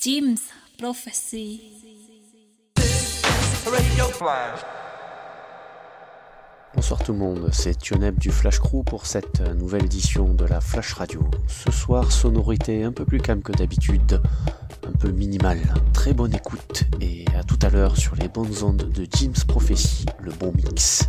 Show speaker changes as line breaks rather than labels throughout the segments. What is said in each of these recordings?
Jim's Prophecy.
Bonsoir tout le monde, c'est Tioneb du Flash Crew pour cette nouvelle édition de la Flash Radio. Ce soir, sonorité un peu plus calme que d'habitude, un peu minimale. Très bonne écoute et à tout à l'heure sur les bonnes ondes de Jim's Prophecy, le bon mix.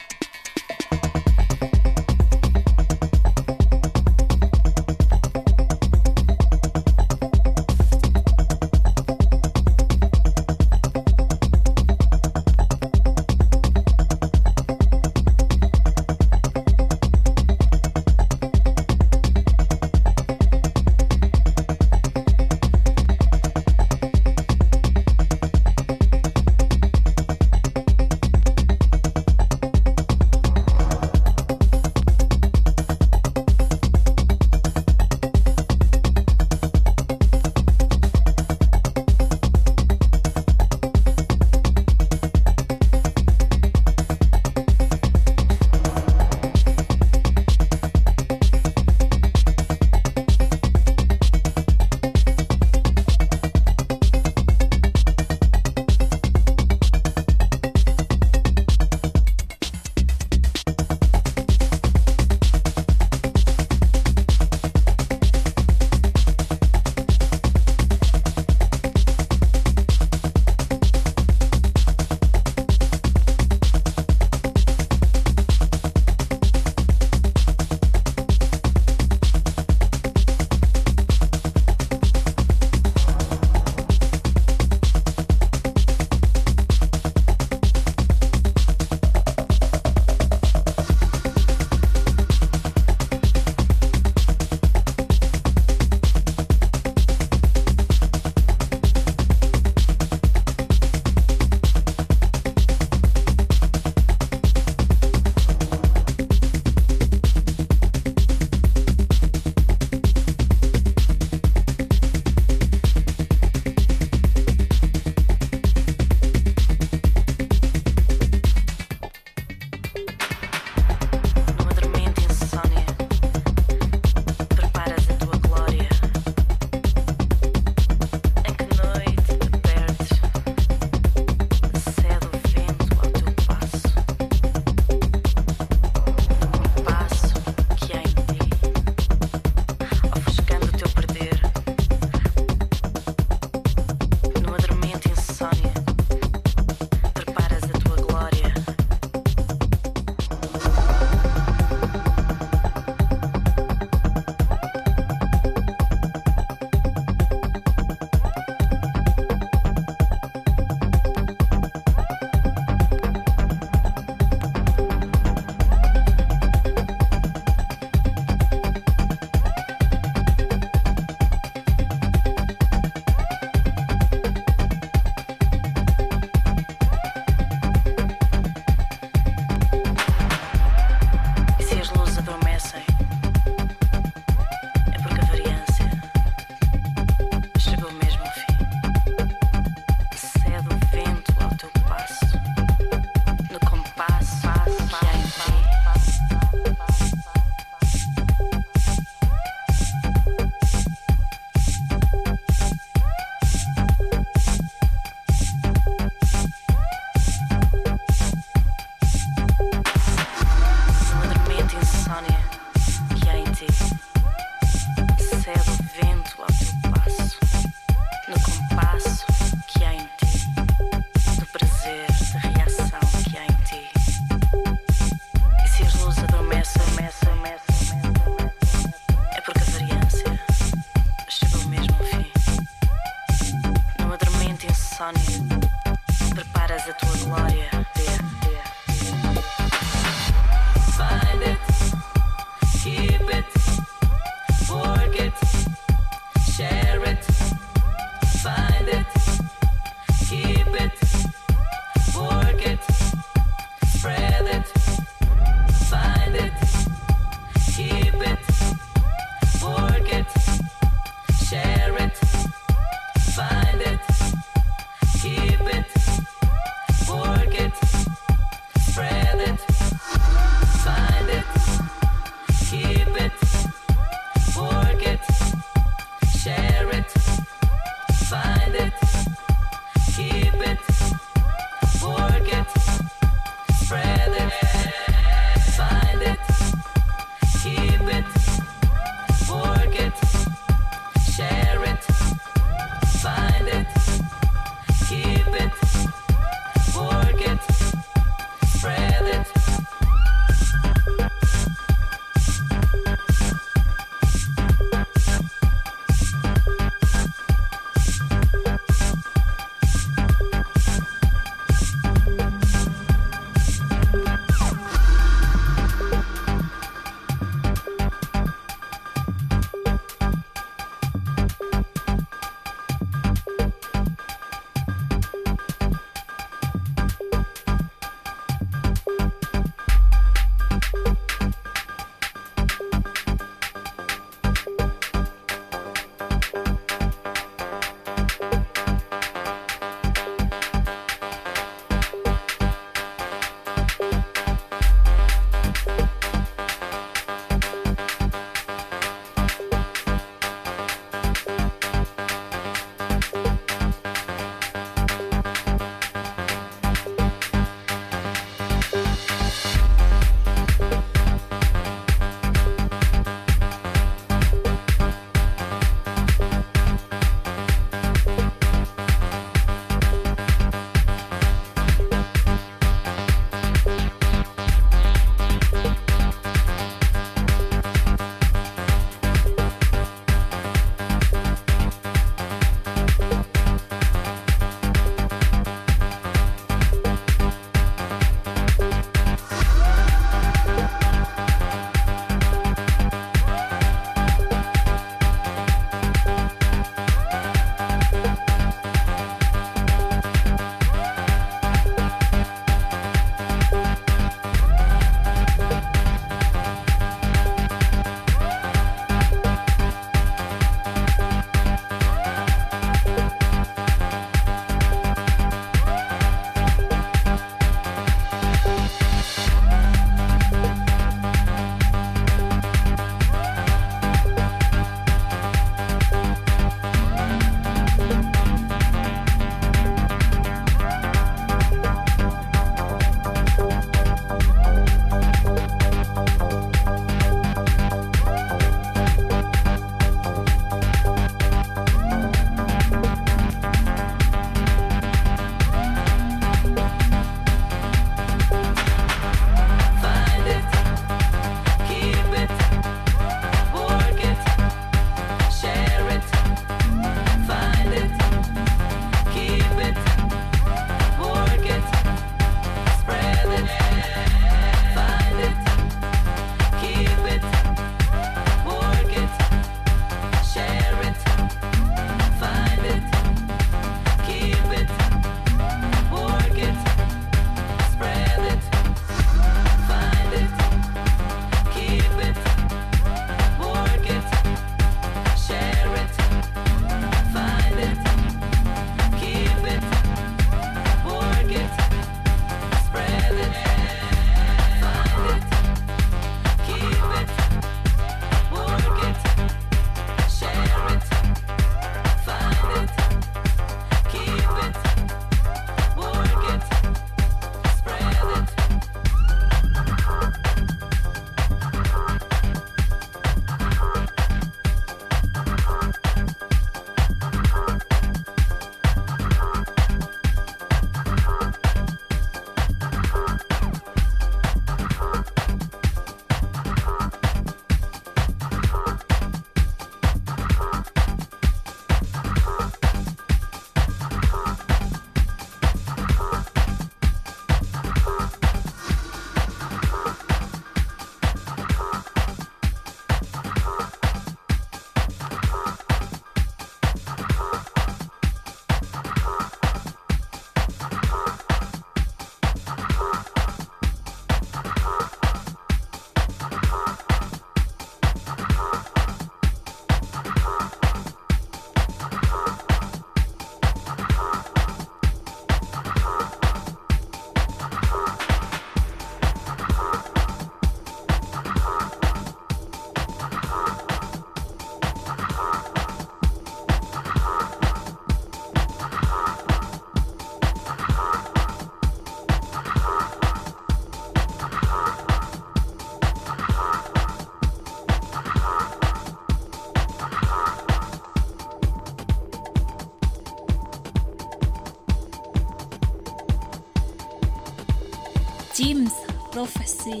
Jim's Prophecy.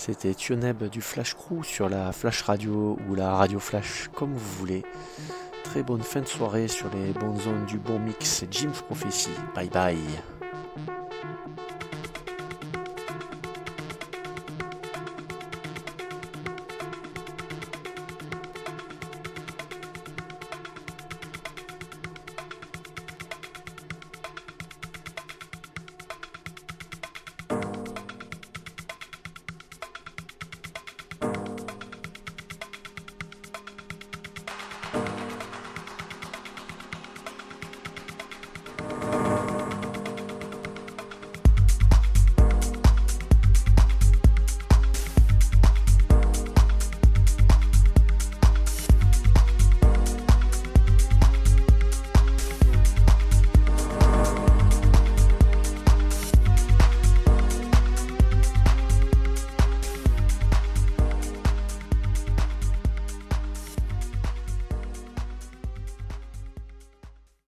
C'était Tioneb du Flash Crew sur la Flash Radio ou la Radio Flash, comme vous voulez. très bonne fin de soirée sur les bonnes zones du bon mix Jim's Prophecy. Bye bye.